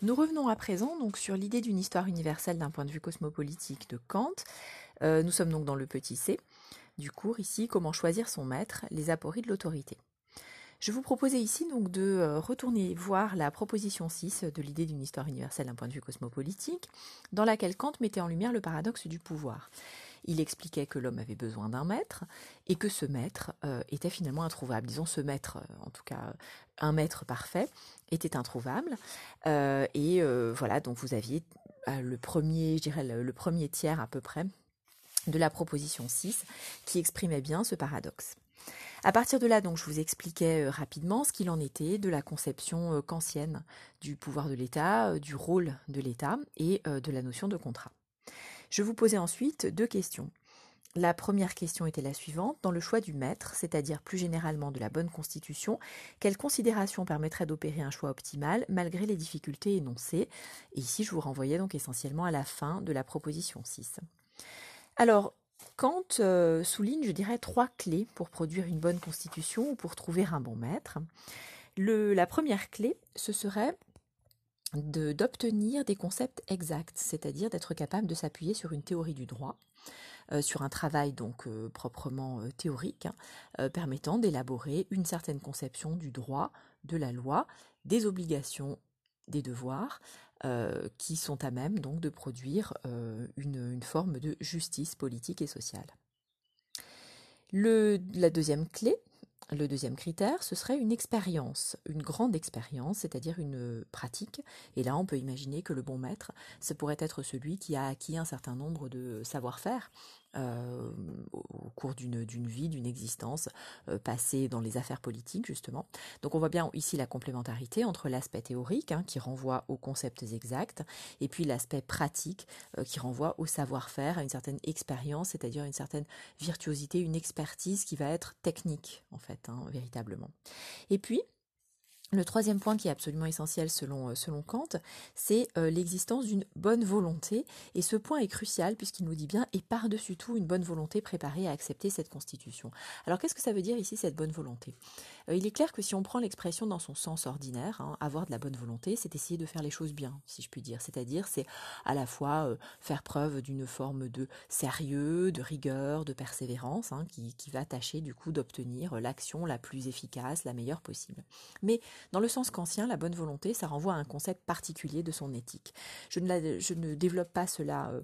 Nous revenons à présent donc sur l'idée d'une histoire universelle d'un point de vue cosmopolitique de Kant. Euh, nous sommes donc dans le petit c du cours ici, comment choisir son maître, les apories de l'autorité. Je vous proposais ici donc de euh, retourner voir la proposition 6 de l'idée d'une histoire universelle d'un point de vue cosmopolitique, dans laquelle Kant mettait en lumière le paradoxe du pouvoir. Il expliquait que l'homme avait besoin d'un maître et que ce maître euh, était finalement introuvable. Disons ce maître, euh, en tout cas un maître parfait, était introuvable. et voilà, donc vous aviez le premier, je le premier tiers à peu près de la proposition 6 qui exprimait bien ce paradoxe. À partir de là, donc, je vous expliquais euh, rapidement ce qu'il en était de la conception euh, kantienne du pouvoir de l'État, euh, du rôle de l'État et de la notion de contrat. Je vous posais ensuite deux questions. La première question était la suivante. Dans le choix du maître, c'est-à-dire plus généralement de la bonne constitution, quelles considérations permettraient d'opérer un choix optimal malgré les difficultés énoncées? Et ici, je vous renvoyais donc essentiellement à la fin de la proposition 6. Alors, Kant euh, souligne, je dirais, trois clés pour produire une bonne constitution ou pour trouver un bon maître. la première clé, ce serait d'obtenir des concepts exacts, c'est-à-dire d'être capable de s'appuyer sur une théorie du droit, euh, sur un travail donc euh, proprement théorique, hein, permettant d'élaborer une certaine conception du droit, de la loi, des obligations, des devoirs, euh, qui sont à même donc de produire euh, une, forme de justice politique et sociale. la deuxième clé, le deuxième critère, ce serait une expérience, une grande expérience, c'est-à-dire une pratique. Et là, on peut imaginer que le bon maître, ce pourrait être celui qui a acquis un certain nombre de savoir-faire, euh, au cours d'une vie, d'une existence euh, passée dans les affaires politiques, justement. Donc on voit bien ici la complémentarité entre l'aspect théorique, hein, qui renvoie aux concepts exacts, et puis l'aspect pratique, euh, qui renvoie au savoir-faire, à une certaine expérience, c'est-à-dire une certaine virtuosité, une expertise qui va être technique, en fait, hein, véritablement. Et puis, le troisième point qui est absolument essentiel selon, euh, Kant, c'est euh, l'existence d'une bonne volonté. Et ce point est crucial puisqu'il nous dit bien, et par-dessus tout, une bonne volonté préparée à accepter cette constitution. Alors qu'est-ce que ça veut dire ici, cette bonne volonté? Euh, Il est clair que si on prend l'expression dans son sens ordinaire, hein, avoir de la bonne volonté, c'est essayer de faire les choses bien, si je puis dire. C'est-à-dire, c'est à la fois faire preuve d'une forme de sérieux, de rigueur, de persévérance, hein, qui, va tâcher du coup d'obtenir l'action la plus efficace, la meilleure possible. Dans le sens qu'ancien, la bonne volonté, ça renvoie à un concept particulier de son éthique. Je ne, développe pas cela euh,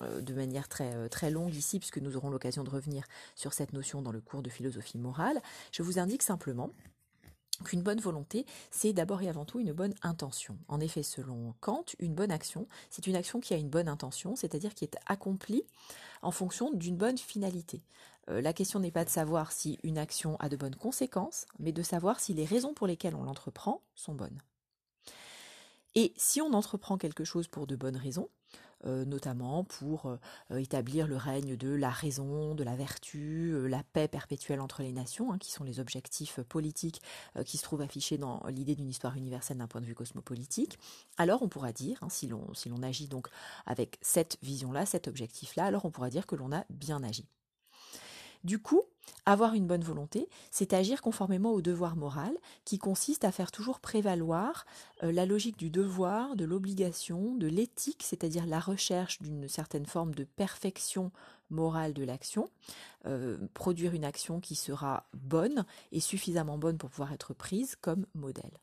euh, de manière euh, très longue ici, puisque nous aurons l'occasion de revenir sur cette notion dans le cours de philosophie morale. Je vous indique simplement qu'une bonne volonté, c'est d'abord et avant tout une bonne intention. En effet, selon Kant, une bonne action, c'est une action qui a une bonne intention, c'est-à-dire qui est accomplie en fonction d'une bonne finalité. Euh, la question n'est pas de savoir si une action a de bonnes conséquences, mais de savoir si les raisons pour lesquelles on l'entreprend sont bonnes. Et si on entreprend quelque chose pour de bonnes raisons, euh, notamment pour euh, établir le règne de la raison, de la vertu, la paix perpétuelle entre les nations, hein, qui sont les objectifs politiques qui se trouvent affichés dans l'idée d'une histoire universelle d'un point de vue cosmopolitique, alors on pourra dire, hein, si l'on agit donc avec cette vision-là, cet objectif-là, alors on pourra dire que l'on a bien agi. Du coup, avoir une bonne volonté, c'est agir conformément au devoir moral, qui consiste à faire toujours prévaloir euh, la logique du devoir, de l'obligation, de l'éthique, c'est-à-dire la recherche d'une certaine forme de perfection morale de l'action, euh, produire une action qui sera bonne et suffisamment bonne pour pouvoir être prise comme modèle.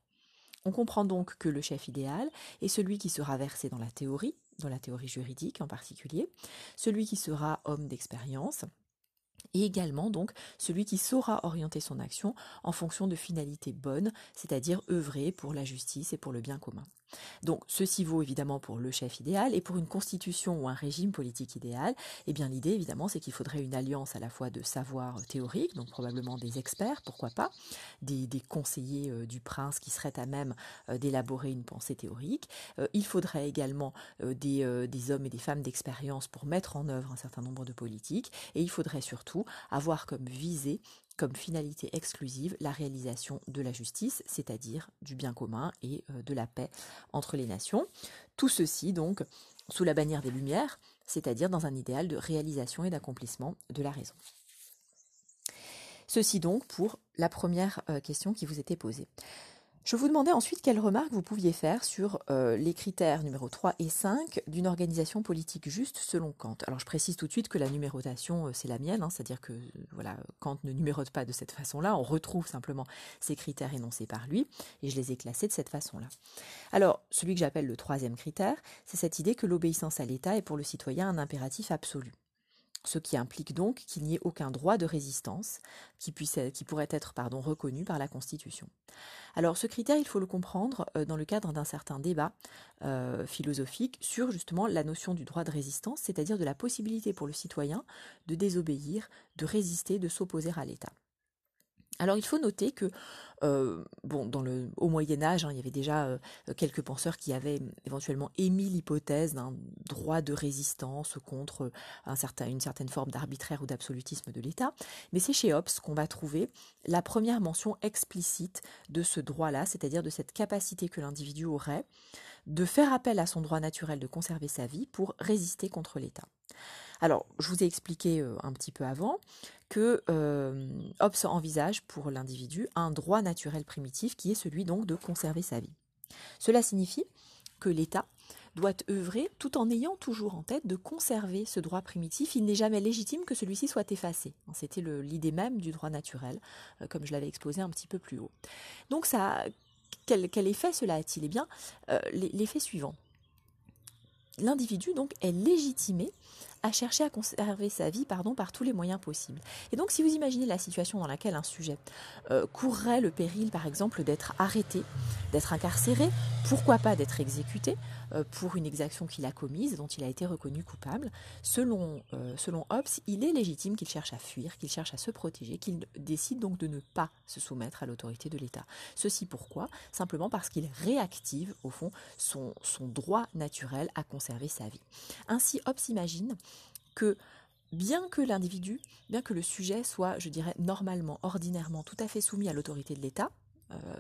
On comprend donc que le chef idéal est celui qui sera versé dans la théorie, dans la théorie juridique en particulier, celui qui sera homme d'expérience, et également donc celui qui saura orienter son action en fonction de finalités bonnes, c'est-à-dire œuvrer pour la justice et pour le bien commun. Donc ceci vaut évidemment pour le chef idéal et pour une constitution ou un régime politique idéal, eh bien l'idée évidemment c'est qu'il faudrait une alliance à la fois de savoir théorique, donc probablement des experts, pourquoi pas, des, conseillers euh, du prince qui seraient à même euh, d'élaborer une pensée théorique. Euh, il faudrait également des, des hommes et des femmes d'expérience pour mettre en œuvre un certain nombre de politiques et il faudrait surtout avoir comme visée comme finalité exclusive la réalisation de la justice, c'est-à-dire du bien commun et euh, de la paix entre les nations. Tout ceci donc sous la bannière des Lumières, c'est-à-dire dans un idéal de réalisation et d'accomplissement de la raison. Ceci donc pour la première euh, question qui vous était posée. Je vous demandais ensuite quelles remarques vous pouviez faire sur euh, les critères numéro 3 et 5 d'une organisation politique juste selon Kant. Alors je précise tout de suite que la numérotation, euh, c'est la mienne, hein, c'est-à-dire que voilà, Kant ne numérote pas de cette façon-là, on retrouve simplement ces critères énoncés par lui, et je les ai classés de cette façon-là. Alors, celui que j'appelle le troisième critère, c'est cette idée que l'obéissance à l'État est pour le citoyen un impératif absolu ce qui implique donc qu'il n'y ait aucun droit de résistance qui, puisse, qui pourrait être pardon, reconnu par la Constitution. Alors ce critère, il faut le comprendre euh, dans le cadre d'un certain débat euh, philosophique sur justement la notion du droit de résistance, c'est-à-dire de la possibilité pour le citoyen de désobéir, de résister, de s'opposer à l'État. Alors il faut noter que euh, bon, au Moyen Âge, hein, il y avait déjà euh, quelques penseurs qui avaient éventuellement émis l'hypothèse d'un droit de résistance contre une certaine forme d'arbitraire ou d'absolutisme de l'État. Mais c'est chez Hobbes qu'on va trouver la première mention explicite de ce droit-là, c'est-à-dire de cette capacité que l'individu aurait de faire appel à son droit naturel de conserver sa vie pour résister contre l'État. Alors, je vous ai expliqué euh, un petit peu avant que euh, Hobbes envisage pour l'individu un droit naturel primitif qui est celui donc de conserver sa vie. Cela signifie que l'État doit œuvrer tout en ayant toujours en tête de conserver ce droit primitif. Il n'est jamais légitime que celui-ci soit effacé. C'était l'idée même du droit naturel, euh, comme je l'avais exposé un petit peu plus haut. Donc ça, quel, effet cela a-t-il? Eh bien, l'effet suivant. L'individu donc est légitimé à chercher à conserver sa vie par tous les moyens possibles. Et donc si vous imaginez la situation dans laquelle un sujet euh, courrait le péril par exemple d'être arrêté, d'être incarcéré, pourquoi pas d'être exécuté pour une exaction qu'il a commise, dont il a été reconnu coupable, selon, euh, selon Hobbes, il est légitime qu'il cherche à fuir, qu'il cherche à se protéger, qu'il décide donc de ne pas se soumettre à l'autorité de l'État. Ceci pourquoi? Simplement parce qu'il réactive au fond son, son droit naturel à conserver sa vie. Ainsi Hobbes imagine que bien que l'individu, bien que le sujet soit, je dirais, normalement, ordinairement tout à fait soumis à l'autorité de l'État, euh,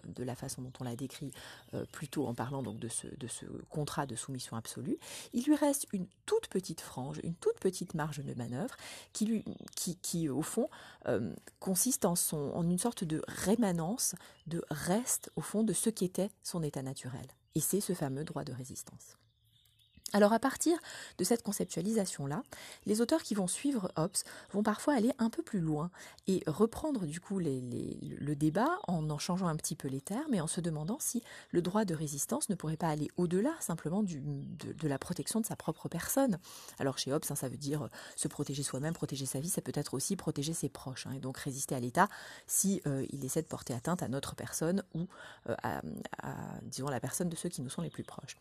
de la façon dont on l'a décrit euh, plutôt en parlant donc de ce, de ce contrat de soumission absolue, il lui reste une toute petite frange, une toute petite marge de manœuvre qui, lui, qui, qui au fond, euh, consiste en, son, en une sorte de rémanence, de reste, au fond, de ce qu'était son état naturel. Et c'est ce fameux droit de résistance. Alors à partir de cette conceptualisation-là, les auteurs qui vont suivre Hobbes vont parfois aller un peu plus loin et reprendre du coup le débat en en changeant un petit peu les termes et en se demandant si le droit de résistance ne pourrait pas aller au-delà simplement de, la protection de sa propre personne. Alors chez Hobbes, hein, ça veut dire se protéger soi-même, protéger sa vie, ça peut être aussi protéger ses proches hein, et donc résister à l'État si euh, il essaie de porter atteinte à notre personne ou euh, à, disons, la personne de ceux qui nous sont les plus proches.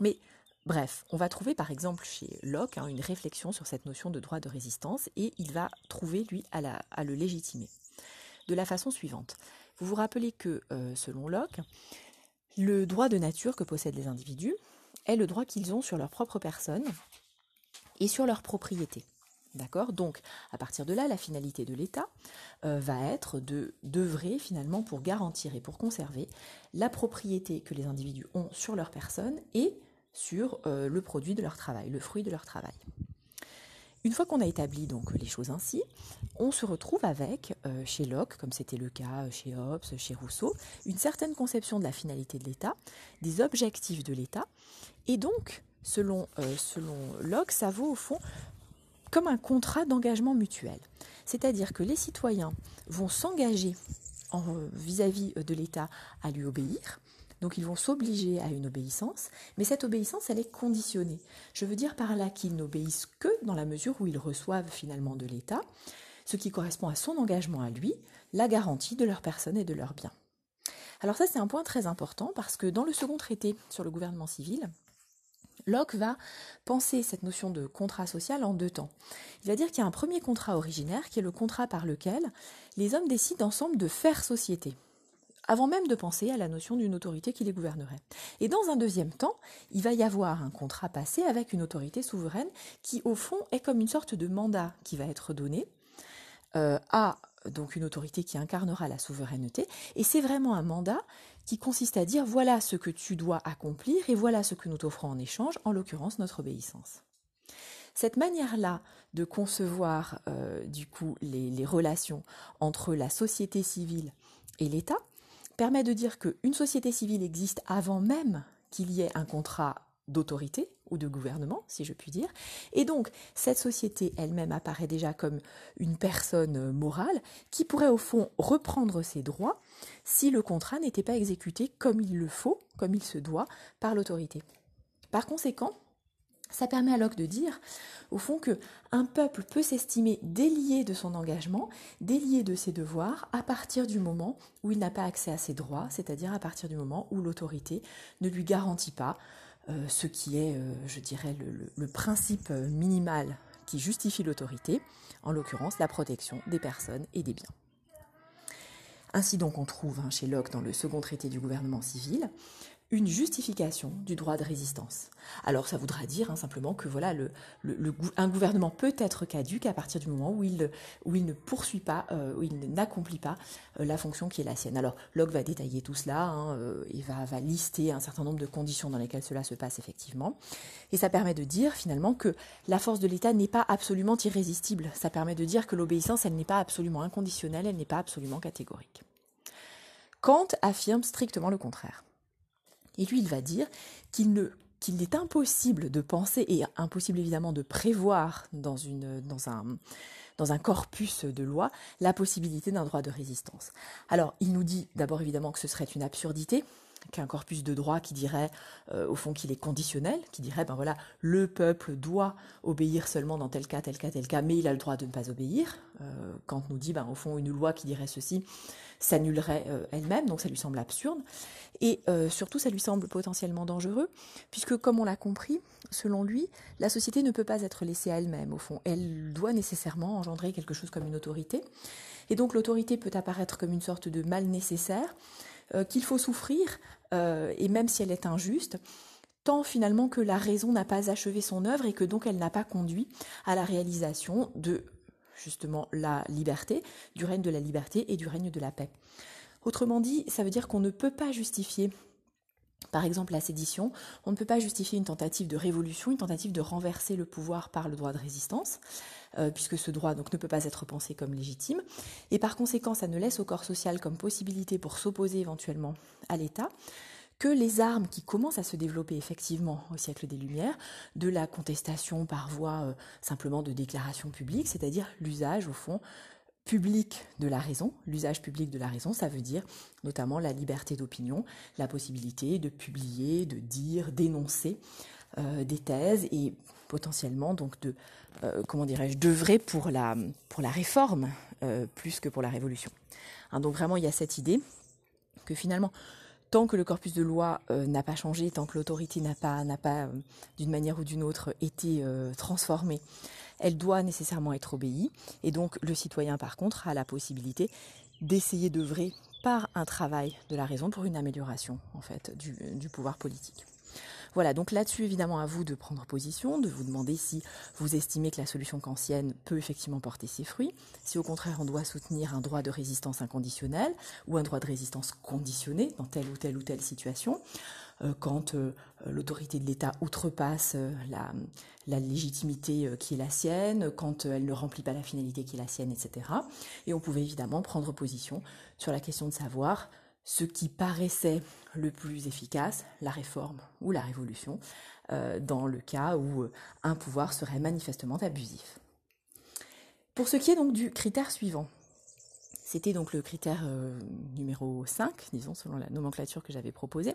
Mais Bref, on va trouver par exemple chez Locke hein, une réflexion sur cette notion de droit de résistance et il va trouver, lui, à, le légitimer. De la façon suivante. Vous vous rappelez que, euh, selon Locke, le droit de nature que possèdent les individus est le droit qu'ils ont sur leur propre personne et sur leur propriété. D'accord? Donc, à partir de là, la finalité de l'État euh, va être de d'œuvrer finalement pour garantir et pour conserver la propriété que les individus ont sur leur personne et sur euh, le produit de leur travail, le fruit de leur travail. Une fois qu'on a établi donc les choses ainsi, on se retrouve avec, euh, chez Locke, comme c'était le cas chez Hobbes, chez Rousseau, une certaine conception de la finalité de l'État, des objectifs de l'État, et donc, selon, euh, selon Locke, ça vaut au fond comme un contrat d'engagement mutuel. C'est-à-dire que les citoyens vont s'engager vis-à-vis de l'État à lui obéir, donc ils vont s'obliger à une obéissance, mais cette obéissance, elle est conditionnée. Je veux dire par là qu'ils n'obéissent que dans la mesure où ils reçoivent finalement de l'État, ce qui correspond à son engagement à lui, la garantie de leur personne et de leurs biens. Alors ça, c'est un point très important parce que dans le second traité sur le gouvernement civil, Locke va penser cette notion de contrat social en deux temps. Il va dire qu'il y a un premier contrat originaire qui est le contrat par lequel les hommes décident ensemble de faire société avant même de penser à la notion d'une autorité qui les gouvernerait. Et dans un deuxième temps, il va y avoir un contrat passé avec une autorité souveraine qui, au fond, est comme une sorte de mandat qui va être donné euh, à donc une autorité qui incarnera la souveraineté. Et c'est vraiment un mandat qui consiste à dire voilà ce que tu dois accomplir et voilà ce que nous t'offrons en échange, en l'occurrence notre obéissance. Cette manière-là de concevoir euh, du coup les relations entre la société civile et l'État permet de dire qu'une société civile existe avant même qu'il y ait un contrat d'autorité ou de gouvernement, si je puis dire. Et donc, cette société elle-même apparaît déjà comme une personne morale qui pourrait au fond reprendre ses droits si le contrat n'était pas exécuté comme il le faut, comme il se doit, par l'autorité. Par conséquent, ça permet à Locke de dire, au fond, que un peuple peut s'estimer délié de son engagement, délié de ses devoirs, à partir du moment où il n'a pas accès à ses droits, c'est-à-dire à partir du moment où l'autorité ne lui garantit pas euh, ce qui est, euh, je dirais, le, principe minimal qui justifie l'autorité, en l'occurrence la protection des personnes et des biens. Ainsi donc on trouve hein, chez Locke dans le second traité du gouvernement civil une justification du droit de résistance. Alors ça voudra dire hein, simplement que voilà, un gouvernement peut être caduque à partir du moment où il, où il ne poursuit pas, euh, où il n'accomplit pas euh, la fonction qui est la sienne. Alors Locke va détailler tout cela, hein, euh, et va, va lister un certain nombre de conditions dans lesquelles cela se passe effectivement. Et ça permet de dire finalement que la force de l'État n'est pas absolument irrésistible. Ça permet de dire que l'obéissance, elle n'est pas absolument inconditionnelle, elle n'est pas absolument catégorique. Kant affirme strictement le contraire. Et lui, il va dire qu'il est impossible de penser et impossible évidemment de prévoir dans, un, dans un corpus de loi la possibilité d'un droit de résistance. Alors, il nous dit d'abord évidemment que ce serait une absurdité, qu'un corpus de droit qui dirait euh, au fond qu'il est conditionnel, qui dirait ben voilà le peuple doit obéir seulement dans tel cas, tel cas, tel cas, mais il a le droit de ne pas obéir. Euh, Kant nous dit ben au fond une loi qui dirait ceci s'annulerait euh, elle-même, donc ça lui semble absurde. Et euh, surtout, ça lui semble potentiellement dangereux, puisque, comme on l'a compris, selon lui, la société ne peut pas être laissée à elle-même, au fond. Elle doit nécessairement engendrer quelque chose comme une autorité. Et donc, l'autorité peut apparaître comme une sorte de mal nécessaire, euh, qu'il faut souffrir, et même si elle est injuste, tant finalement que la raison n'a pas achevé son œuvre et que donc elle n'a pas conduit à la réalisation de justement la liberté, du règne de la liberté et du règne de la paix. Autrement dit, ça veut dire qu'on ne peut pas justifier par exemple la sédition, on ne peut pas justifier une tentative de révolution, une tentative de renverser le pouvoir par le droit de résistance, euh, puisque ce droit ne peut pas être pensé comme légitime, et par conséquent ça ne laisse au corps social comme possibilité pour s'opposer éventuellement à l'État que les armes qui commencent à se développer effectivement au siècle des Lumières, de la contestation par voie euh, simplement de déclaration publique, c'est-à-dire l'usage au fond public de la raison. L'usage public de la raison, ça veut dire notamment la liberté d'opinion, la possibilité de publier, de dire, d'énoncer euh, des thèses et potentiellement donc de euh, comment dirais-je d'œuvrer pour la réforme plus que pour la révolution. Hein, donc vraiment il y a cette idée que finalement tant que le corpus de loi euh, n'a pas changé, tant que l'autorité n'a pas, euh, d'une manière ou d'une autre, été euh, transformée, elle doit nécessairement être obéie. Et donc le citoyen, par contre, a la possibilité d'essayer d'œuvrer par un travail de la raison pour une amélioration en fait du pouvoir politique. Voilà, donc là-dessus, évidemment, à vous de prendre position, de vous demander si vous estimez que la solution kantienne peut effectivement porter ses fruits, si au contraire on doit soutenir un droit de résistance inconditionnel ou un droit de résistance conditionné dans telle ou telle ou telle situation, quand euh, l'autorité de l'État outrepasse euh, la, légitimité qui est la sienne, quand elle ne remplit pas la finalité qui est la sienne, etc. Et on pouvait évidemment prendre position sur la question de savoir ce qui paraissait le plus efficace, la réforme ou la révolution, euh, dans le cas où euh, un pouvoir serait manifestement abusif. Pour ce qui est donc du critère suivant, c'était donc le critère euh, numéro 5, disons, selon la nomenclature que j'avais proposée,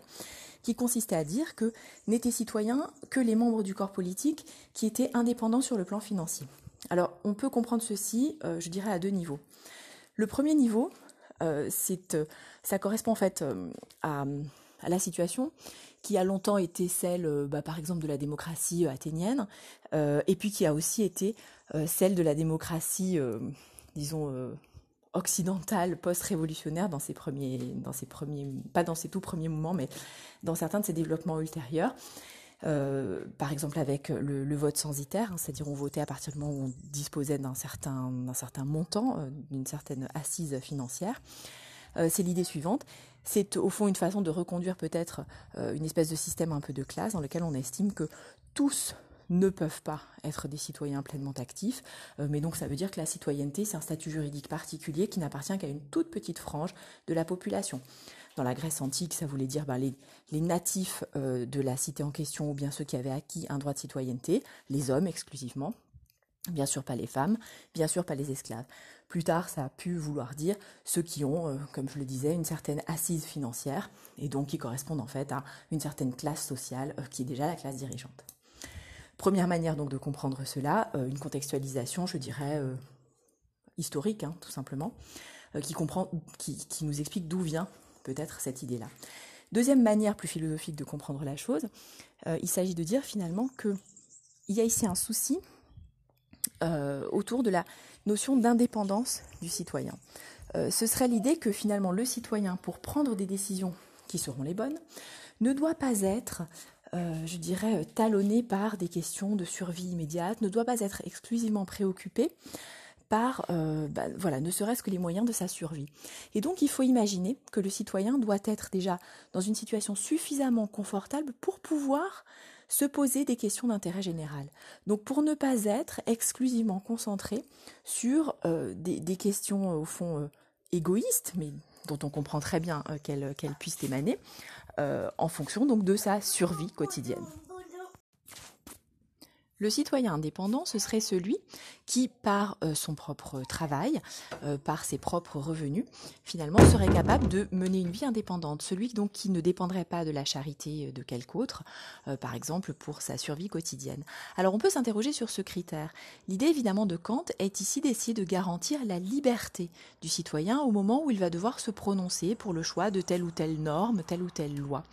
qui consistait à dire que n'étaient citoyens que les membres du corps politique qui étaient indépendants sur le plan financier. Alors, on peut comprendre ceci, je dirais, à deux niveaux. Le premier niveau, c'est ça correspond en fait euh, à, la situation qui a longtemps été celle, euh, bah, par exemple, de la démocratie euh, athénienne, et puis qui a aussi été celle de la démocratie, disons, occidentale post-révolutionnaire dans ses premiers, dans ses premiers, pas dans ses tout premiers moments, mais dans certains de ses développements ultérieurs. par exemple avec le, vote censitaire, hein, c'est-à-dire on votait à partir du moment où on disposait d'un certain, certain montant, d'une certaine assise financière. Euh, c'est l'idée suivante. C'est au fond une façon de reconduire peut-être euh, une espèce de système un peu de classe dans lequel on estime que tous ne peuvent pas être des citoyens pleinement actifs, euh, mais donc ça veut dire que la citoyenneté, c'est un statut juridique particulier qui n'appartient qu'à une toute petite frange de la population. Dans la Grèce antique, ça voulait dire bah, les, natifs de la cité en question ou bien ceux qui avaient acquis un droit de citoyenneté, les hommes exclusivement, bien sûr pas les femmes, bien sûr pas les esclaves. Plus tard, ça a pu vouloir dire ceux qui ont, comme je le disais, une certaine assise financière et donc qui correspondent en fait à une certaine classe sociale qui est déjà la classe dirigeante. Première manière donc de comprendre cela, une contextualisation, je dirais, historique, hein, tout simplement, euh, qui, nous explique d'où vient peut-être cette idée-là. Deuxième manière plus philosophique de comprendre la chose, euh, il s'agit de dire finalement qu'il y a ici un souci euh, autour de la notion d'indépendance du citoyen. ce serait l'idée que finalement le citoyen, pour prendre des décisions qui seront les bonnes, ne doit pas être, je dirais, talonné par des questions de survie immédiate, ne doit pas être exclusivement préoccupé par, euh, bah, voilà, ne serait-ce que les moyens de sa survie. Et donc, il faut imaginer que le citoyen doit être déjà dans une situation suffisamment confortable pour pouvoir se poser des questions d'intérêt général. Donc, pour ne pas être exclusivement concentré sur euh, des, questions, au fond, euh, égoïstes, mais dont on comprend très bien qu'elles puissent émaner, en fonction donc de sa survie quotidienne. Le citoyen indépendant, ce serait celui qui, par euh, son propre travail, euh, par ses propres revenus, finalement serait capable de mener une vie indépendante. Celui donc qui ne dépendrait pas de la charité euh, de quelque autre, par exemple pour sa survie quotidienne. Alors on peut s'interroger sur ce critère. L'idée évidemment de Kant est ici d'essayer de garantir la liberté du citoyen au moment où il va devoir se prononcer pour le choix de telle ou telle norme, telle ou telle loi.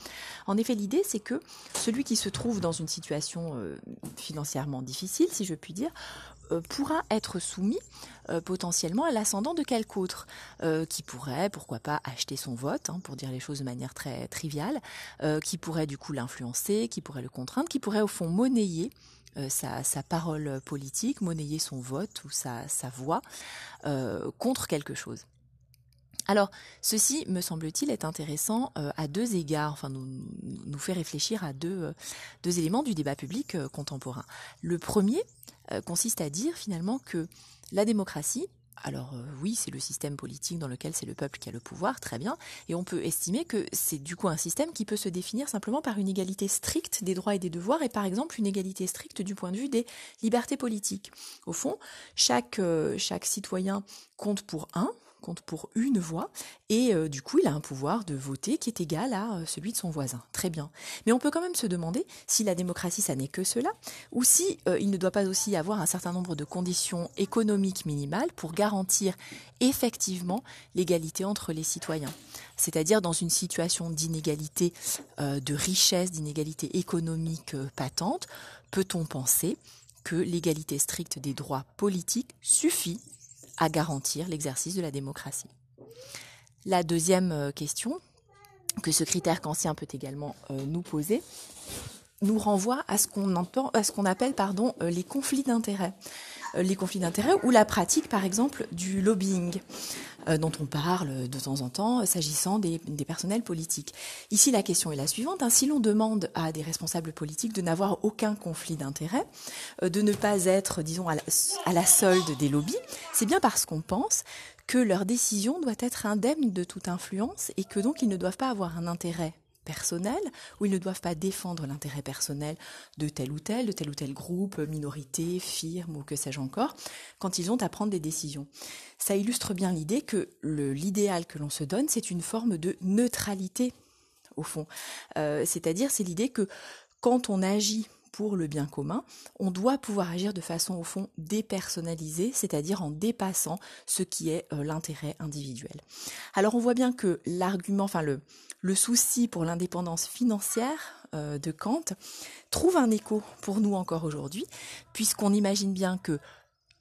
En effet, l'idée c'est que celui qui se trouve dans une situation financière difficile, si je puis dire, euh, pourra être soumis euh, potentiellement à l'ascendant de quelque autre, euh, qui pourrait, pourquoi pas, acheter son vote, hein, pour dire les choses de manière très triviale, qui pourrait du coup l'influencer, qui pourrait le contraindre, qui pourrait au fond monnayer sa, parole politique, monnayer son vote ou sa, sa voix contre quelque chose. Alors, ceci, me semble-t-il, est intéressant euh, à deux égards, enfin nous, fait réfléchir à deux, euh, deux éléments du débat public euh, contemporain. Le premier consiste à dire finalement que la démocratie, alors oui, c'est le système politique dans lequel c'est le peuple qui a le pouvoir, très bien, et on peut estimer que c'est du coup un système qui peut se définir simplement par une égalité stricte des droits et des devoirs, et par exemple une égalité stricte du point de vue des libertés politiques. Au fond, chaque, chaque citoyen compte pour un, compte pour une voix et euh, du coup il a un pouvoir de voter qui est égal à euh, celui de son voisin. Très bien. Mais on peut quand même se demander si la démocratie ça n'est que cela ou si euh, il ne doit pas aussi avoir un certain nombre de conditions économiques minimales pour garantir effectivement l'égalité entre les citoyens. C'est-à-dire dans une situation d'inégalité de richesse, d'inégalité économique patente, peut-on penser que l'égalité stricte des droits politiques suffit à garantir l'exercice de la démocratie. La deuxième euh, question, que ce critère kantien peut également euh, nous poser, nous renvoie à ce qu'on appelle euh, les conflits d'intérêts. Les conflits d'intérêts ou la pratique par exemple du lobbying. Euh, dont on parle de temps en temps s'agissant des, personnels politiques. Ici, la question est la suivante. Hein. Si l'on demande à des responsables politiques de n'avoir aucun conflit d'intérêts, euh, de ne pas être, disons, à la, à la solde des lobbies, c'est bien parce qu'on pense que leur décision doit être indemne de toute influence et que donc ils ne doivent pas avoir un intérêt personnel, où ils ne doivent pas défendre l'intérêt personnel de tel ou tel, de tel ou tel groupe, minorité, firme ou que sais-je encore, quand ils ont à prendre des décisions. Ça illustre bien l'idée que l'idéal que l'on se donne, c'est une forme de neutralité, au fond. Euh, c'est-à-dire, c'est l'idée que quand on agit pour le bien commun, on doit pouvoir agir de façon au fond dépersonnalisée, c'est-à-dire en dépassant ce qui est euh, l'intérêt individuel. Alors on voit bien que l'argument, enfin le, le souci pour l'indépendance financière euh, de Kant trouve un écho pour nous encore aujourd'hui, puisqu'on imagine bien que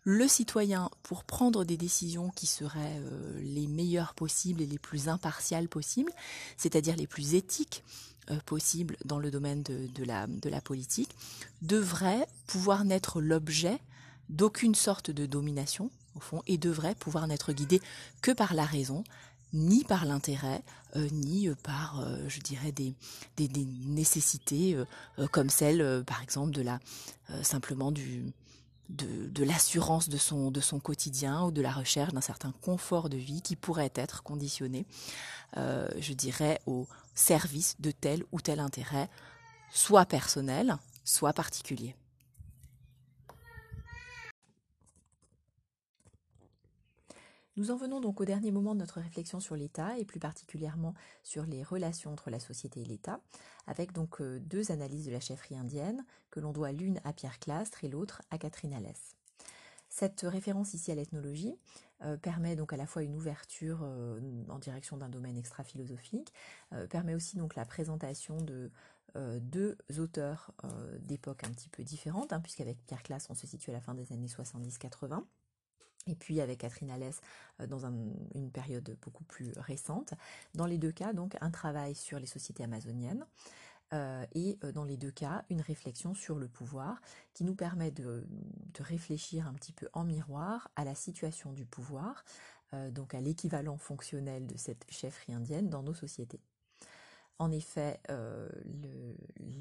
le citoyen, pour prendre des décisions qui seraient euh, les meilleures possibles et les plus impartiales possibles, c'est-à-dire les plus éthiques, euh, possible dans le domaine de, la, de la politique, devrait pouvoir n'être l'objet d'aucune sorte de domination, au fond, et devrait pouvoir n'être guidé que par la raison, ni par l'intérêt, euh, ni par, euh, je dirais, des, nécessités comme celle, par exemple, de la simplement l'assurance de son, quotidien ou de la recherche d'un certain confort de vie qui pourrait être conditionné, euh, je dirais, au service de tel ou tel intérêt, soit personnel, soit particulier. Nous en venons donc au dernier moment de notre réflexion sur l'État et plus particulièrement sur les relations entre la société et l'État, avec donc euh, deux analyses de la chefferie indienne que l'on doit l'une à Pierre Clastre et l'autre à Catherine Alès. Cette référence ici à l'ethnologie euh, permet donc à la fois une ouverture euh, en direction d'un domaine extra-philosophique, permet aussi donc la présentation de deux auteurs d'époques un petit peu différentes, hein, puisqu'avec Pierre Clastre on se situe à la fin des années 70-80 et puis avec Catherine Alès euh, dans une période beaucoup plus récente. Dans les deux cas, donc, un travail sur les sociétés amazoniennes euh, et euh, dans les deux cas, une réflexion sur le pouvoir qui nous permet de, réfléchir un petit peu en miroir à la situation du pouvoir, donc à l'équivalent fonctionnel de cette chefferie indienne dans nos sociétés. En effet,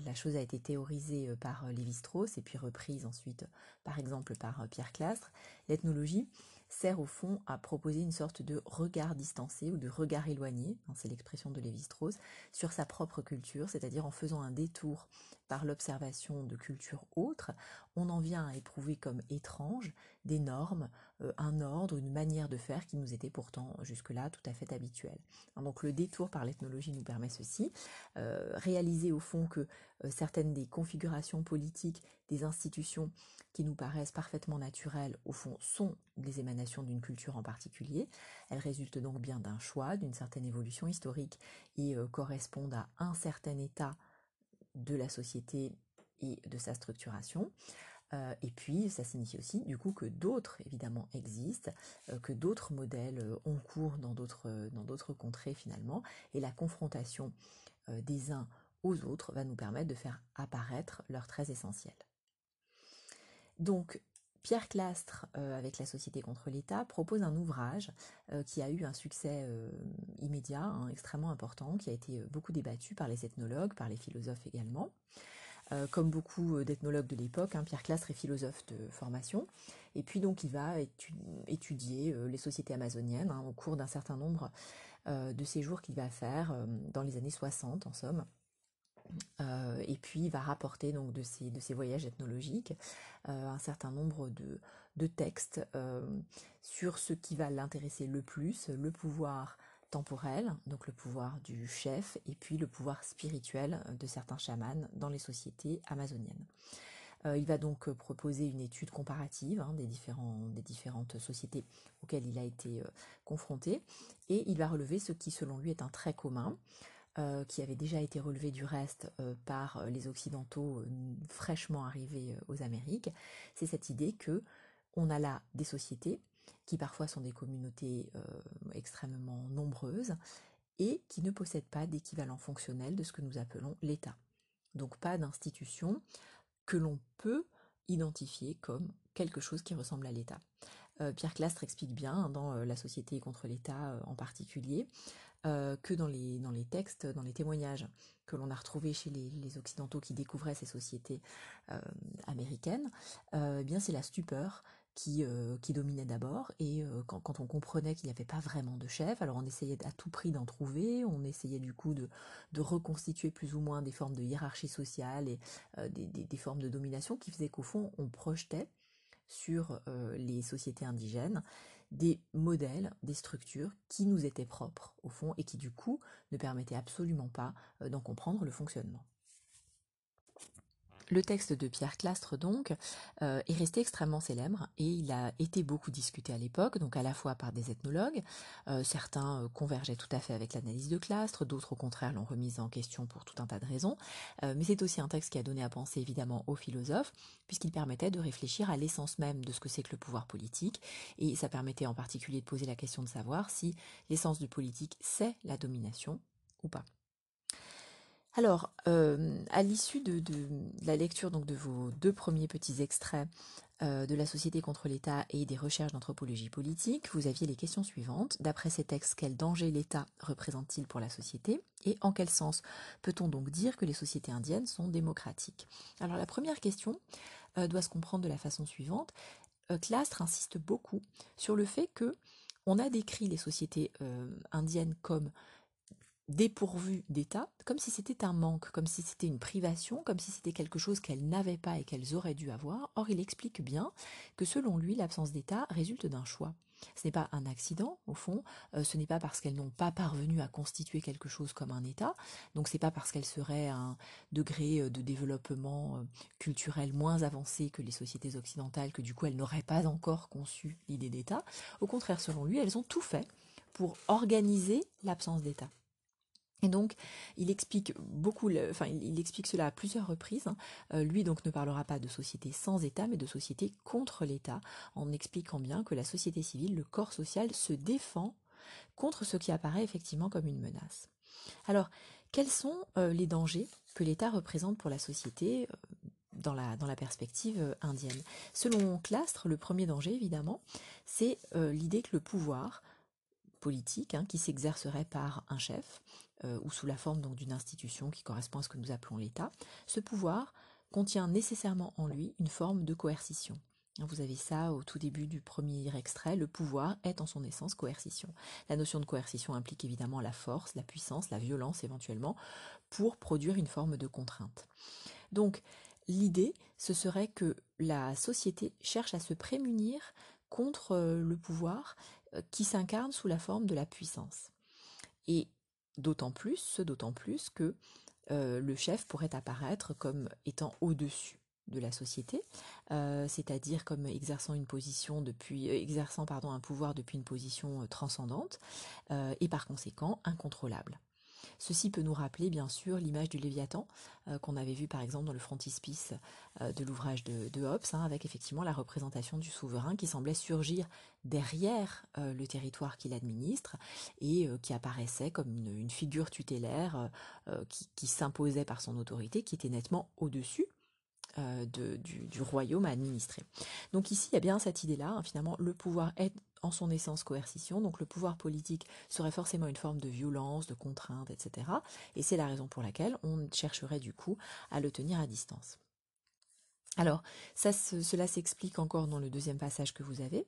la chose a été théorisée par Lévi-Strauss et puis reprise ensuite, par exemple, par Pierre Clastre. L'ethnologie sert au fond à proposer une sorte de regard distancé ou de regard éloigné, hein, c'est l'expression de Lévi-Strauss, sur sa propre culture, c'est-à-dire en faisant un détour par l'observation de cultures autres, on en vient à éprouver comme étrange des normes, euh, un ordre, une manière de faire qui nous était pourtant jusque-là tout à fait habituelle. Donc le détour par l'ethnologie nous permet ceci, euh, réaliser au fond que euh, certaines des configurations politiques des institutions qui nous paraissent parfaitement naturelles, au fond, sont des émanations d'une culture en particulier. Elles résultent donc bien d'un choix, d'une certaine évolution historique et correspondent à un certain état de la société et de sa structuration. Euh, et puis, ça signifie aussi, du coup, que d'autres, évidemment, existent, euh, que d'autres modèles euh, ont cours dans d'autres, dans d'autres contrées, finalement, et la confrontation des uns aux autres va nous permettre de faire apparaître leurs traits essentiels. Donc, Pierre Clastre, avec la Société contre l'État, propose un ouvrage qui a eu un succès immédiat, hein, extrêmement important, qui a été beaucoup débattu par les ethnologues, par les philosophes également. Euh, comme beaucoup euh, d'ethnologues de l'époque, hein, Pierre Clastre est philosophe de formation, et puis donc il va étudier euh, les sociétés amazoniennes hein, au cours d'un certain nombre de séjours qu'il va faire dans les années 60 en somme. Et puis il va rapporter donc de ses, de ses voyages ethnologiques un certain nombre de, de textes sur ce qui va l'intéresser le plus, le pouvoir temporel, donc le pouvoir du chef, et puis le pouvoir spirituel de certains chamans dans les sociétés amazoniennes. Euh, il va donc proposer une étude comparative hein, des, des différentes sociétés auxquelles il a été euh, confronté, et il va relever ce qui selon lui est un trait commun, euh, qui avait déjà été relevé du reste par les Occidentaux fraîchement arrivés aux Amériques, c'est cette idée que on a là des sociétés qui parfois sont des communautés euh, extrêmement nombreuses et qui ne possèdent pas d'équivalent fonctionnel de ce que nous appelons l'État. Donc pas d'institution que l'on peut identifier comme quelque chose qui ressemble à l'État. Euh, Pierre Clastre explique bien hein, dans euh, La société contre l'État en particulier que dans les, textes, dans les témoignages que l'on a retrouvés chez les, Occidentaux qui découvraient ces sociétés américaines, eh bien c'est la stupeur euh, qui, dominait d'abord. Et euh, quand, on comprenait qu'il n'y avait pas vraiment de chef, alors on essayait à tout prix d'en trouver, on essayait du coup de, reconstituer plus ou moins des formes de hiérarchie sociale et euh, des, formes de domination qui faisaient qu'au fond on projetait sur les sociétés indigènes des modèles, des structures qui nous étaient propres au fond et qui du coup ne permettaient absolument pas d'en comprendre le fonctionnement. Le texte de Pierre Clastre, donc, euh, est resté extrêmement célèbre et il a été beaucoup discuté à l'époque, donc à la fois par des ethnologues, euh, certains euh, convergeaient tout à fait avec l'analyse de Clastre, d'autres au contraire l'ont remise en question pour tout un tas de raisons, mais c'est aussi un texte qui a donné à penser évidemment aux philosophes, puisqu'il permettait de réfléchir à l'essence même de ce que c'est que le pouvoir politique, et ça permettait en particulier de poser la question de savoir si l'essence du politique c'est la domination ou pas. Alors, euh, à l'issue de, la lecture donc de vos deux premiers petits extraits euh, de la société contre l'État et des recherches d'anthropologie politique, vous aviez les questions suivantes. D'après ces textes, quel danger l'État représente-t-il pour la société Et en quel sens? Peut-on donc dire que les sociétés indiennes sont démocratiques? Alors la première question euh, doit se comprendre de la façon suivante. Clastre insiste beaucoup sur le fait que on a décrit les sociétés indiennes comme dépourvues d'État, comme si c'était un manque, comme si c'était une privation, comme si c'était quelque chose qu'elles n'avaient pas et qu'elles auraient dû avoir. Or, il explique bien que selon lui, l'absence d'État résulte d'un choix. Ce n'est pas un accident, au fond, euh, ce n'est pas parce qu'elles n'ont pas parvenu à constituer quelque chose comme un État, donc c'est pas parce qu'elles seraient à un degré euh, de développement euh, culturel moins avancé que les sociétés occidentales que du coup elles n'auraient pas encore conçu l'idée d'État. Au contraire, selon lui, elles ont tout fait pour organiser l'absence d'État. Et donc, il explique beaucoup, enfin, il, explique cela à plusieurs reprises. Hein. Euh, lui donc ne parlera pas de société sans État, mais de société contre l'État, en expliquant bien que la société civile, le corps social, se défend contre ce qui apparaît effectivement comme une menace. Alors, quels sont euh, les dangers que l'État représente pour la société euh, dans la, dans la perspective indienne? Selon Clastre, le premier danger, évidemment, c'est l'idée que le pouvoir politique, hein, qui s'exercerait par un chef, euh, ou sous la forme d'une institution qui correspond à ce que nous appelons l'État, ce pouvoir contient nécessairement en lui une forme de coercition. Vous avez ça au tout début du premier extrait, le pouvoir est en son essence coercition. La notion de coercition implique évidemment la force, la puissance, la violence éventuellement, pour produire une forme de contrainte. Donc l'idée, ce serait que la société cherche à se prémunir contre euh, le pouvoir euh, qui s'incarne sous la forme de la puissance. Et D'autant plus, d'autant plus que euh, le chef pourrait apparaître comme étant au-dessus de la société, euh, c'est-à-dire comme exerçant une position euh, exerçant pardon un pouvoir depuis une position transcendante et par conséquent incontrôlable. Ceci peut nous rappeler bien sûr l'image du Léviathan euh, qu'on avait vu par exemple dans le frontispice euh, de l'ouvrage de, Hobbes, hein, avec effectivement la représentation du souverain qui semblait surgir derrière euh, le territoire qu'il administre et qui apparaissait comme une, figure tutélaire qui, s'imposait par son autorité, qui était nettement au-dessus du, royaume à administrer. Donc ici, il y a bien cette idée-là, hein, finalement, le pouvoir est en son essence coercition, donc le pouvoir politique serait forcément une forme de violence, de contrainte, etc. Et c'est la raison pour laquelle on chercherait du coup à le tenir à distance. Alors, cela s'explique encore dans le deuxième passage que vous avez,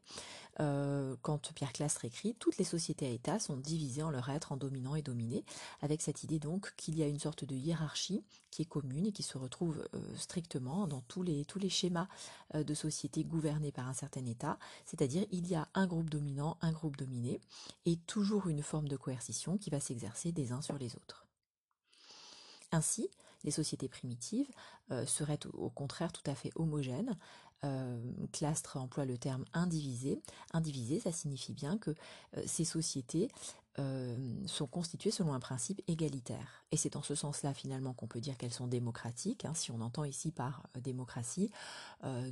euh, quand Pierre Clastre écrit « Toutes les sociétés à État sont divisées en leur être en dominant et dominé », avec cette idée donc qu'il y a une sorte de hiérarchie qui est commune et qui se retrouve euh, strictement dans tous les, tous les schémas euh, de sociétés gouvernées par un certain État, c'est-à-dire il y a un groupe dominant, un groupe dominé, et toujours une forme de coercition qui va s'exercer des uns sur les autres. Ainsi, les sociétés primitives euh, seraient au contraire tout à fait homogènes. Euh, Clastre emploie le terme indivisé. Indivisé, ça signifie bien que euh, ces sociétés sont constituées selon un principe égalitaire. Et c'est en ce sens-là finalement qu'on peut dire qu'elles sont démocratiques, hein, si on entend ici par démocratie,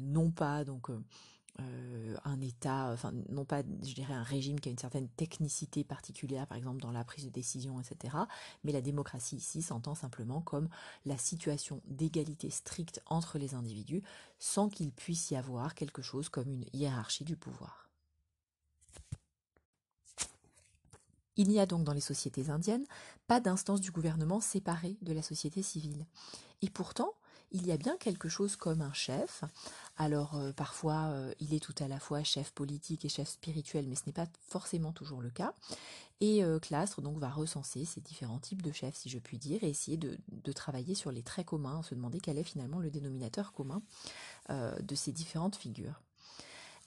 non pas donc euh, un État, enfin non pas, je un régime qui a une certaine technicité particulière, par exemple dans la prise de décision, etc. Mais la démocratie ici s'entend simplement comme la situation d'égalité stricte entre les individus, sans qu'il puisse y avoir quelque chose comme une hiérarchie du pouvoir. Il n'y a donc dans les sociétés indiennes pas d'instance du gouvernement séparée de la société civile. Et pourtant, il y a bien quelque chose comme un chef. Alors euh, parfois, euh, il est tout à la fois chef politique et chef spirituel, mais ce n'est pas forcément toujours le cas. Et euh, Clastre donc va recenser ces différents types de chefs, si je puis dire, et essayer de, de travailler sur les traits communs, se demander quel est finalement le dénominateur commun de ces différentes figures.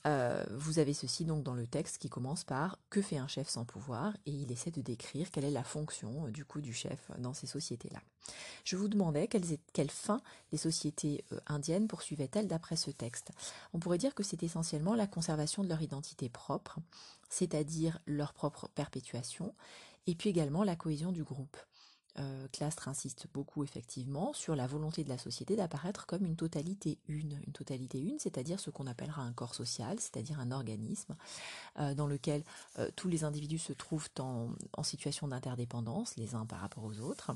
Euh, vous avez ceci donc dans le texte qui commence par que fait un chef sans pouvoir? et il essaie de décrire quelle est la fonction euh, du coup du chef dans ces sociétés-là. Je vous demandais quelles, quelles fins les sociétés euh, indiennes poursuivaient-elles d'après ce texte. On pourrait dire que c'est essentiellement la conservation de leur identité propre, c'est-à-dire leur propre perpétuation, et puis également la cohésion du groupe. Euh, insiste beaucoup effectivement sur la volonté de la société d'apparaître comme une totalité une. Une totalité une, c'est-à-dire ce qu'on appellera un corps social, c'est-à-dire un organisme euh, dans lequel euh, tous les individus se trouvent en, situation d'interdépendance les uns par rapport aux autres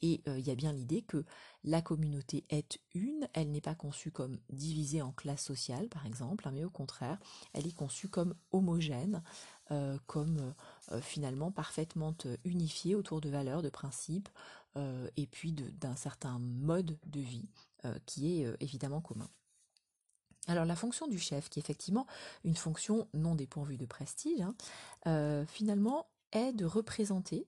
Et il y a bien l'idée que la communauté est une, elle n'est pas conçue comme divisée en classes sociales, par exemple, hein, mais au contraire, elle est conçue comme homogène, comme finalement parfaitement unifiée autour de valeurs, de principes, et puis d'un certain mode de vie qui est évidemment commun. Alors la fonction du chef, qui est effectivement une fonction non dépourvue de prestige, hein, euh, finalement est de représenter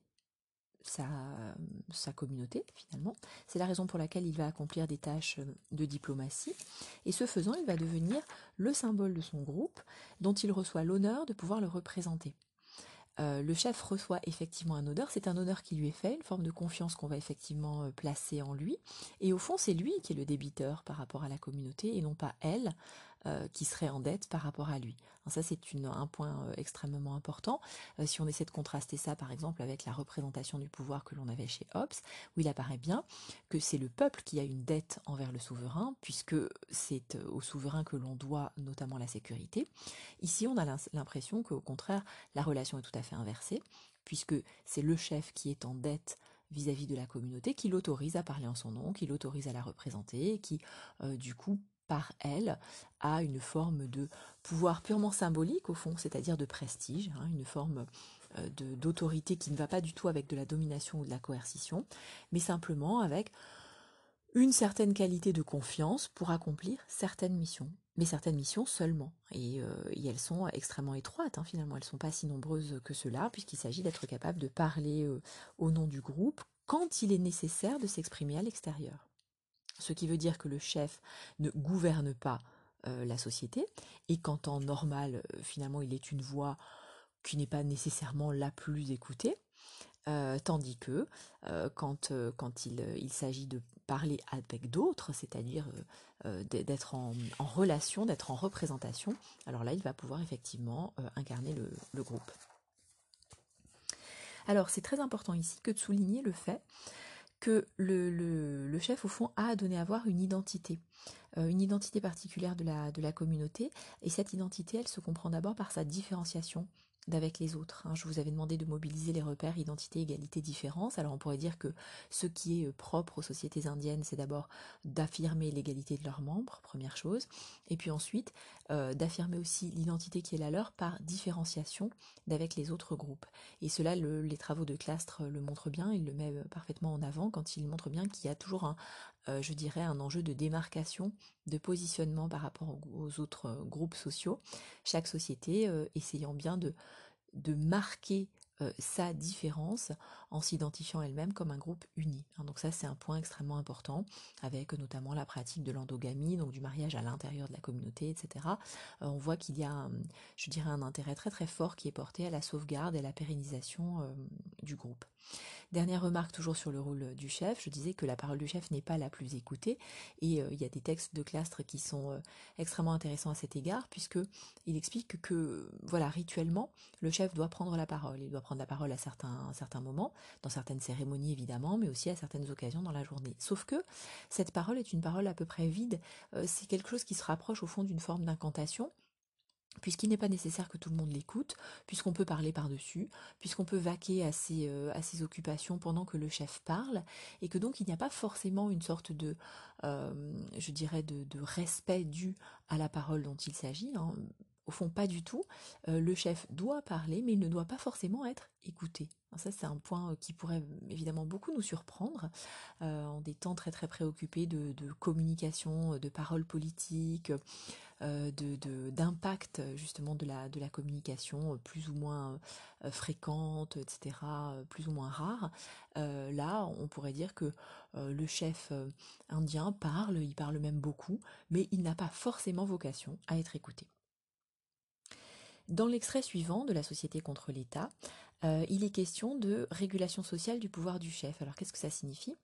sa, communauté finalement. C'est la raison pour laquelle il va accomplir des tâches de diplomatie. Et ce faisant, il va devenir le symbole de son groupe dont il reçoit l'honneur de pouvoir le représenter. Euh, le chef reçoit effectivement un honneur, c'est un honneur qui lui est fait, une forme de confiance qu'on va effectivement euh, placer en lui. Et au fond, c'est lui qui est le débiteur par rapport à la communauté et non pas elle euh, qui serait en dette par rapport à lui. ça, c'est un point extrêmement important. si on essaie de contraster ça, par exemple, avec la représentation du pouvoir que l'on avait chez Hobbes, où il apparaît bien que c'est le peuple qui a une dette envers le souverain, puisque c'est au souverain que l'on doit notamment la sécurité. Ici, on a l'impression qu'au contraire, la relation est tout à fait inversée, puisque c'est le chef qui est en dette vis-à-vis de la communauté, qui l'autorise à parler en son nom, qui l'autorise à la représenter, et qui, euh, du coup, par elle, a une forme de pouvoir purement symbolique, au fond, c'est-à-dire de prestige, hein, une forme euh, d'autorité qui ne va pas du tout avec de la domination ou de la coercition, mais simplement avec une certaine qualité de confiance pour accomplir certaines missions mais certaines missions seulement. Et, euh, elles sont extrêmement étroites, hein, finalement. Elles ne sont pas si nombreuses que cela, puisqu'il s'agit d'être capable de parler euh, au nom du groupe quand il est nécessaire de s'exprimer à l'extérieur. Ce qui veut dire que le chef ne gouverne pas euh, la société, et qu'en temps normal, finalement, il est une voix qui n'est pas nécessairement la plus écoutée, tandis que quand, il, s'agit de parler avec d'autres, c'est-à-dire euh, d'être en, relation, d'être en représentation, alors là, il va pouvoir effectivement euh, incarner le, groupe. Alors, c'est très important ici que de souligner le fait que le, chef, au fond, a donné à voir une identité, euh, une identité particulière de la, de la communauté, et cette identité, elle se comprend d'abord par sa différenciation d'avec les autres. Hein. Je vous avais demandé de mobiliser les repères identité, égalité, différence. Alors on pourrait dire que ce qui est euh, propre aux sociétés indiennes, c'est d'abord d'affirmer l'égalité de leurs membres, première chose, et puis ensuite euh, d'affirmer aussi l'identité qui est la leur par différenciation d'avec les autres groupes. Et cela, les travaux de Clastre le montrent bien, il le met euh, parfaitement en avant quand il montre bien qu'il y a toujours un, je dirais, un enjeu de démarcation, de positionnement par rapport aux autres groupes sociaux, chaque société essayant bien de de marquer euh, sa différence en s'identifiant elle-même comme un groupe uni. Hein. donc ça c'est un point extrêmement important avec notamment la pratique de l'endogamie, donc du mariage à l'intérieur de la communauté, etc. Euh, on voit qu'il y a, je dirais, un intérêt très très fort qui est porté à la sauvegarde et à la pérennisation euh, du groupe. Dernière remarque toujours sur le rôle du chef, je disais que la parole du chef n'est pas la plus écoutée et il y a des textes de Clastre qui sont extrêmement intéressants à cet égard puisque il explique que voilà rituellement le chef doit prendre la parole, il doit la parole à certains, moments, dans certaines cérémonies évidemment, mais aussi à certaines occasions dans la journée. Sauf que cette parole est une parole à peu près vide, euh, c'est quelque chose qui se rapproche au fond d'une forme d'incantation, puisqu'il n'est pas nécessaire que tout le monde l'écoute, puisqu'on peut parler par-dessus, puisqu'on peut vaquer à ses, euh, à ses occupations pendant que le chef parle, et que donc il n'y a pas forcément une sorte de, euh, je dirais, de, respect dû à la parole dont il s'agit. Hein. Au fond, pas du tout. Euh, le chef doit parler, mais il ne doit pas forcément être écouté. ça, c'est un point euh, qui pourrait évidemment beaucoup nous surprendre euh, en des temps très très préoccupés de, communication, de paroles politiques, d'impact justement de la de la communication plus ou moins fréquente, etc., plus ou moins rare. là, on pourrait dire que le chef indien parle, il parle même beaucoup, mais il n'a pas forcément vocation à être écouté. Dans l'extrait suivant de la Société contre l'État, euh, il est question de régulation sociale du pouvoir du chef. Alors qu'est-ce que ça signifie?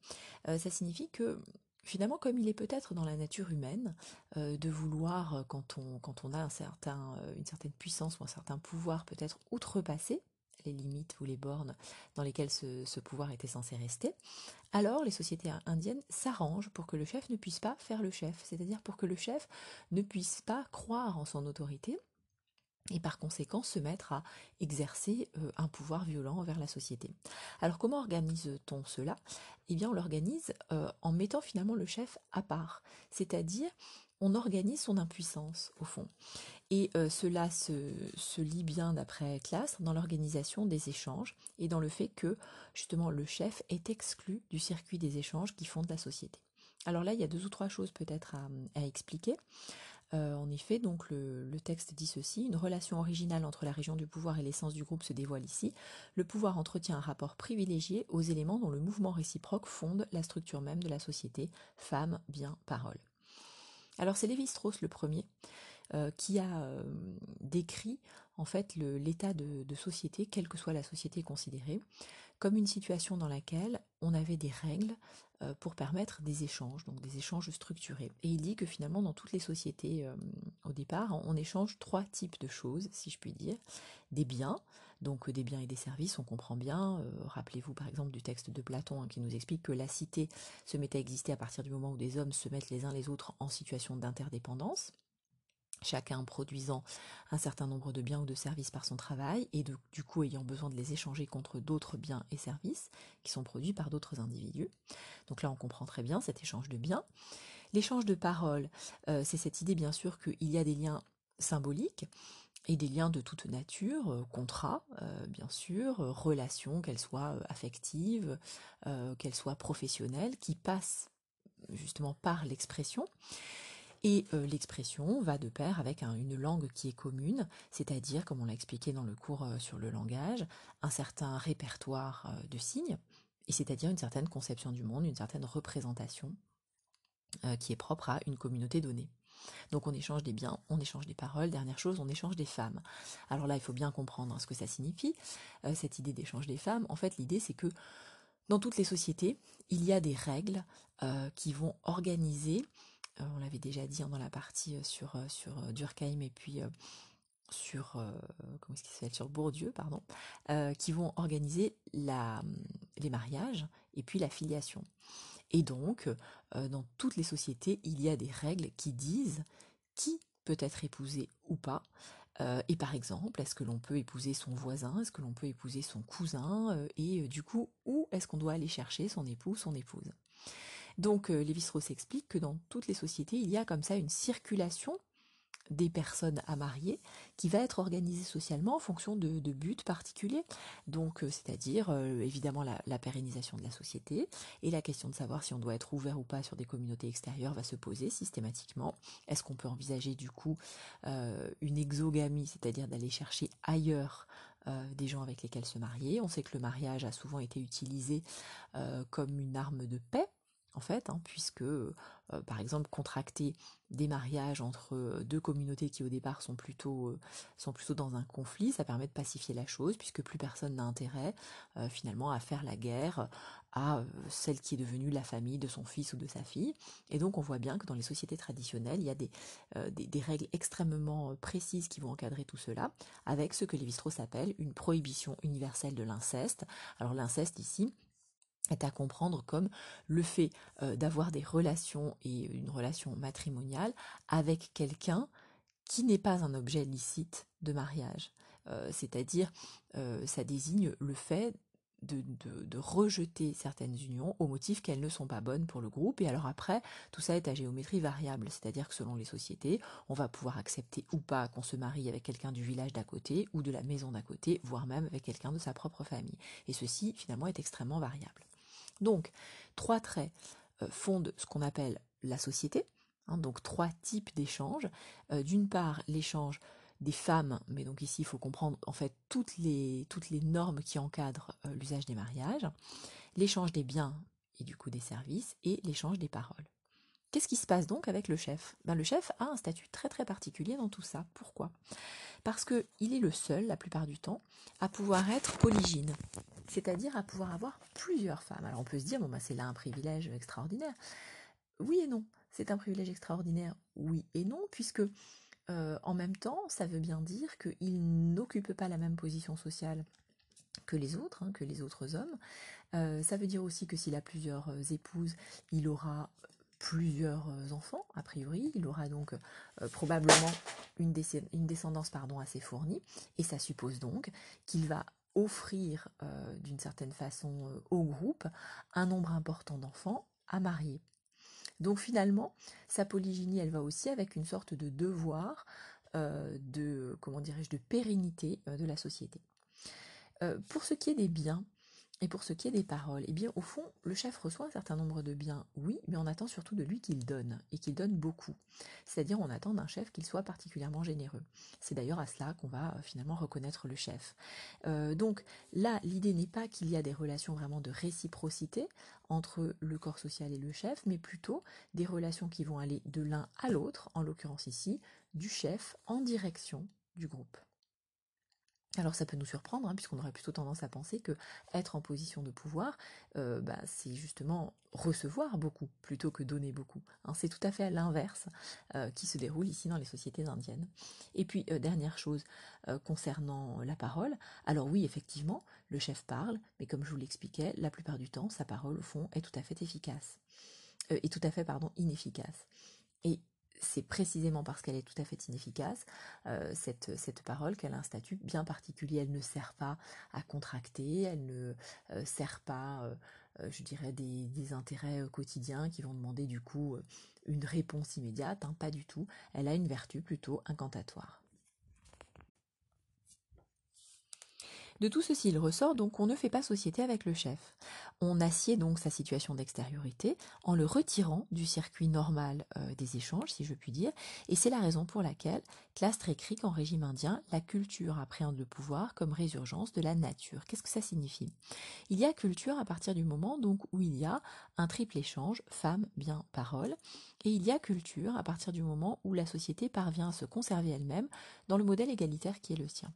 Euh, Ça signifie que finalement, comme il est peut-être dans la nature humaine euh, de vouloir, quand on, a une certaine puissance ou un certain pouvoir, peut-être outrepasser les limites ou les bornes dans lesquelles ce pouvoir était censé rester, alors les sociétés indiennes s'arrangent pour que le chef ne puisse pas faire le chef, c'est-à-dire pour que le chef ne puisse pas croire en son autorité et par conséquent se mettre à exercer un pouvoir violent envers la société. Alors comment organise-t-on cela? Eh bien on l'organise en mettant finalement le chef à part, c'est-à-dire on organise son impuissance au fond. Et cela se, se, lit bien d'après classe dans l'organisation des échanges et dans le fait que justement le chef est exclu du circuit des échanges qui fondent la société. Alors là, il y a deux ou trois choses peut-être à, expliquer. Euh, en effet, donc le, texte dit ceci une relation originale entre la région du pouvoir et l'essence du groupe se dévoile ici. Le pouvoir entretient un rapport privilégié aux éléments dont le mouvement réciproque fonde la structure même de la société femme, bien, parole. Alors c'est Lévi-Strauss le premier euh, qui a euh, décrit en fait l'état de, de, société, quelle que soit la société considérée, comme une situation dans laquelle on avait des règles euh, pour permettre des échanges, donc des échanges structurés. Et il dit que finalement dans toutes les sociétés euh, au départ, on échange trois types de choses, si je puis dire. Des biens, donc des biens et des services, on comprend bien. Euh, rappelez-vous par exemple du texte de Platon hein, qui nous explique que la cité se mettait à exister à partir du moment où des hommes se mettent les uns les autres en situation d'interdépendance chacun produisant un certain nombre de biens ou de services par son travail et du coup ayant besoin de les échanger contre d'autres biens et services qui sont produits par d'autres individus. Donc là on comprend très bien cet échange de biens. L'échange de paroles, euh, c'est cette idée bien sûr qu'il y a des liens symboliques et des liens de toute nature, euh, contrats euh, bien sûr, relations, qu'elles soient affectives, qu'elles soient professionnelles, qui passent justement par l'expression. Et euh, l'expression va de pair avec une langue qui est commune, c'est-à-dire, comme on l'a expliqué dans le cours euh, sur le langage, un certain répertoire euh, de signes, et c'est-à-dire une certaine conception du monde, une certaine représentation qui est propre à une communauté donnée. Donc on échange des biens, on échange des paroles, dernière chose, on échange des femmes. Alors là, il faut bien comprendre hein, ce que ça signifie, cette idée d'échange des femmes. En fait, l'idée, c'est que dans toutes les sociétés, il y a des règles qui vont organiser on l'avait déjà dit hein, dans la partie euh, sur, euh, Durkheim et puis sur Bourdieu pardon. Qui vont organiser la, les mariages et puis la filiation. Et donc dans toutes les sociétés il y a des règles qui disent qui peut être épousé ou pas. Et par exemple est-ce que l'on peut épouser son voisin? Est-ce que l'on peut épouser son cousin? Et du coup où est-ce qu'on doit aller chercher son époux son épouse? Donc euh, Lévi-Strauss explique que dans toutes les sociétés, il y a comme ça une circulation des personnes à marier qui va être organisée socialement en fonction de, buts particuliers. Donc, euh, c'est-à-dire euh, évidemment la, pérennisation de la société et la question de savoir si on doit être ouvert ou pas sur des communautés extérieures va se poser systématiquement. Est-ce qu'on peut envisager du coup une exogamie, c'est-à-dire d'aller chercher ailleurs des gens avec lesquels se marier? On sait que le mariage a souvent été utilisé comme une arme de paix en fait, hein, puisque euh, par exemple contracter des mariages entre euh, deux communautés qui au départ sont plutôt euh, sont plutôt dans un conflit, ça permet de pacifier la chose puisque plus personne n'a intérêt finalement à faire la guerre à celle qui est devenue la famille de son fils ou de sa fille. Et donc on voit bien que dans les sociétés traditionnelles, il y a des, des, règles extrêmement précises qui vont encadrer tout cela, avec ce que Lévi-Strauss appelle une prohibition universelle de l'inceste. Alors l'inceste ici, est à comprendre comme le fait euh, d'avoir des relations et une relation matrimoniale avec quelqu'un qui n'est pas un objet licite de mariage. Euh, c'est-à-dire, euh, ça désigne le fait de, de, rejeter certaines unions au motif qu'elles ne sont pas bonnes pour le groupe. Et alors après, tout ça est à géométrie variable, c'est-à-dire que selon les sociétés, on va pouvoir accepter ou pas qu'on se marie avec quelqu'un du village d'à côté ou de la maison d'à côté, voire même avec quelqu'un de sa propre famille. Et ceci, finalement, est extrêmement variable. Donc, trois traits euh, fondent ce qu'on appelle la société, hein, donc trois types d'échanges. Euh, d'une part, l'échange des femmes, mais donc ici il faut comprendre en fait toutes les, normes qui encadrent euh, l'usage des mariages, l'échange des biens et du coup des services, et l'échange des paroles. Qu'est-ce qui se passe donc avec le chef? Ben, Le chef a un statut très très particulier dans tout ça. Pourquoi? Parce qu'il est le seul, la plupart du temps, à pouvoir être polygyne c'est-à-dire à pouvoir avoir plusieurs femmes. Alors on peut se dire, bon, bah, c'est là un privilège extraordinaire. Oui et non, c'est un privilège extraordinaire, oui et non, puisque euh, en même temps, ça veut bien dire qu'il n'occupe pas la même position sociale que les autres, hein, que les autres hommes. Euh, ça veut dire aussi que s'il a plusieurs euh, épouses, il aura plusieurs enfants, a priori. Il aura donc probablement une, descendance assez fournie. Et ça suppose donc qu'il va offrir d'une certaine façon au groupe un nombre important d'enfants à marier. Donc finalement, sa polygynie, elle va aussi avec une sorte de devoir de, comment dirais-je, de pérennité de la société. pour ce qui est des biens, et pour ce qui est des paroles, eh bien au fond, le chef reçoit un certain nombre de biens, oui, mais on attend surtout de lui qu'il donne, et qu'il donne beaucoup. C'est-à-dire on attend d'un chef qu'il soit particulièrement généreux. C'est d'ailleurs à cela qu'on va euh, finalement reconnaître le chef. Euh, donc là, l'idée n'est pas qu'il y a des relations vraiment de réciprocité entre le corps social et le chef, mais plutôt des relations qui vont aller de l'un à l'autre, en l'occurrence ici, du chef en direction du groupe. Alors ça peut nous surprendre, hein, puisqu'on aurait plutôt tendance à penser que être en position de pouvoir, euh, bah, c'est justement recevoir beaucoup plutôt que donner beaucoup. Hein. c'est tout à fait l'inverse euh, qui se déroule ici dans les sociétés indiennes. Et puis euh, dernière chose concernant la parole, alors oui effectivement le chef parle, mais comme je vous l'expliquais, la plupart du temps sa parole au fond est tout à fait efficace, est tout à fait pardon inefficace. Et c'est précisément parce qu'elle est tout à fait inefficace, euh, cette, parole, qu'elle a un statut bien particulier. Elle ne sert pas à contracter, elle ne euh, sert pas, euh, je dirais, des, des, intérêts quotidiens qui vont demander du coup une réponse immédiate, hein, pas du tout. Elle a une vertu plutôt incantatoire. De tout ceci, il ressort donc qu'on ne fait pas société avec le chef. On assied donc sa situation d'extériorité en le retirant du circuit normal euh, des échanges, si je puis dire, et c'est la raison pour laquelle Clastre écrit qu'en régime indien, la culture appréhende le pouvoir comme résurgence de la nature. Qu'est-ce que ça signifie? Il y a culture à partir du moment donc où il y a un triple échange, femme, bien, parole, et il y a culture à partir du moment où la société parvient à se conserver elle-même dans le modèle égalitaire qui est le sien.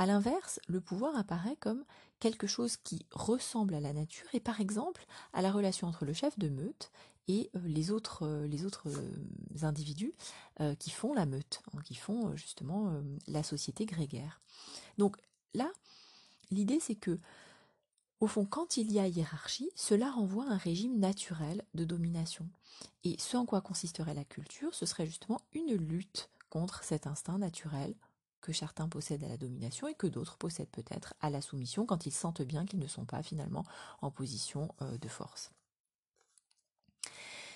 À l'inverse, le pouvoir apparaît comme quelque chose qui ressemble à la nature et par exemple à la relation entre le chef de meute et euh, les autres, euh, les autres euh, individus qui font la meute, hein, qui font justement la société grégaire. Donc là, l'idée c'est que au fond, quand il y a hiérarchie, cela renvoie à un régime naturel de domination. Et ce en quoi consisterait la culture, ce serait justement une lutte contre cet instinct naturel que certains possèdent à la domination et que d'autres possèdent peut-être à la soumission quand ils sentent bien qu'ils ne sont pas finalement en position euh, de force.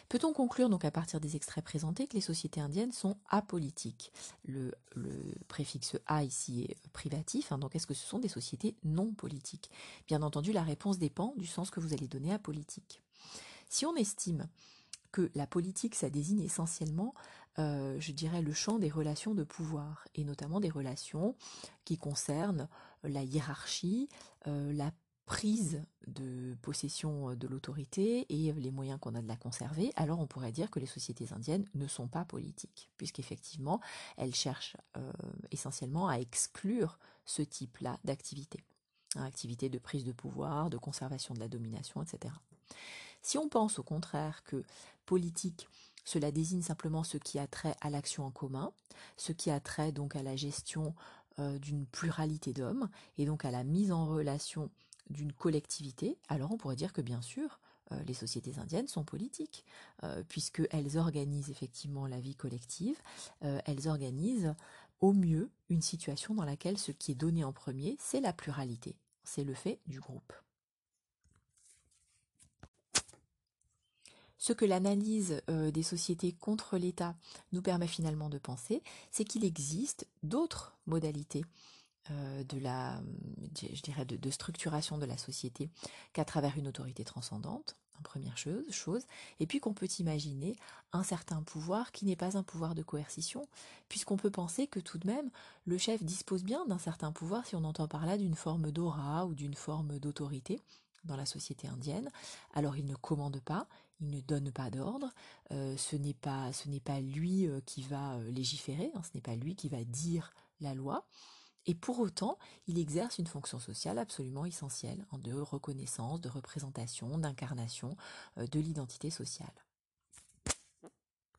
Peut-on conclure donc à partir des extraits présentés que les sociétés indiennes sont apolitiques? Le, préfixe a ici est privatif, hein, donc est-ce que ce sont des sociétés non politiques? Bien entendu, la réponse dépend du sens que vous allez donner à politique. Si on estime que la politique, ça désigne essentiellement euh, je dirais, le champ des relations de pouvoir, et notamment des relations qui concernent la hiérarchie, euh, la prise de possession euh, de l'autorité et les moyens qu'on a de la conserver, alors on pourrait dire que les sociétés indiennes ne sont pas politiques, puisqu'effectivement, elles cherchent essentiellement à exclure ce type-là d'activité. Hein, activité de prise de pouvoir, de conservation de la domination, etc. Si on pense au contraire que politique, cela désigne simplement ce qui a trait à l'action en commun, ce qui a trait donc à la gestion euh, d'une pluralité d'hommes et donc à la mise en relation d'une collectivité, alors on pourrait dire que bien sûr, euh, les sociétés indiennes sont politiques, euh, puisqu'elles organisent effectivement la vie collective, elles organisent au mieux une situation dans laquelle ce qui est donné en premier, c'est la pluralité, c'est le fait du groupe. Ce que l'analyse euh, des sociétés contre l'État nous permet finalement de penser, c'est qu'il existe d'autres modalités euh, de la, je dirais, de, structuration de la société qu'à travers une autorité transcendante, en première chose, chose, et puis qu'on peut imaginer un certain pouvoir qui n'est pas un pouvoir de coercition, puisqu'on peut penser que tout de même le chef dispose bien d'un certain pouvoir si on entend par là d'une forme d'aura ou d'une forme d'autorité, dans la société indienne. Alors il ne commande pas, il ne donne pas d'ordre, euh, ce n'est pas lui euh, qui va euh, légiférer, hein, ce n'est pas lui qui va dire la loi. Et pour autant, il exerce une fonction sociale absolument essentielle, de reconnaissance, de représentation, d'incarnation de l'identité sociale.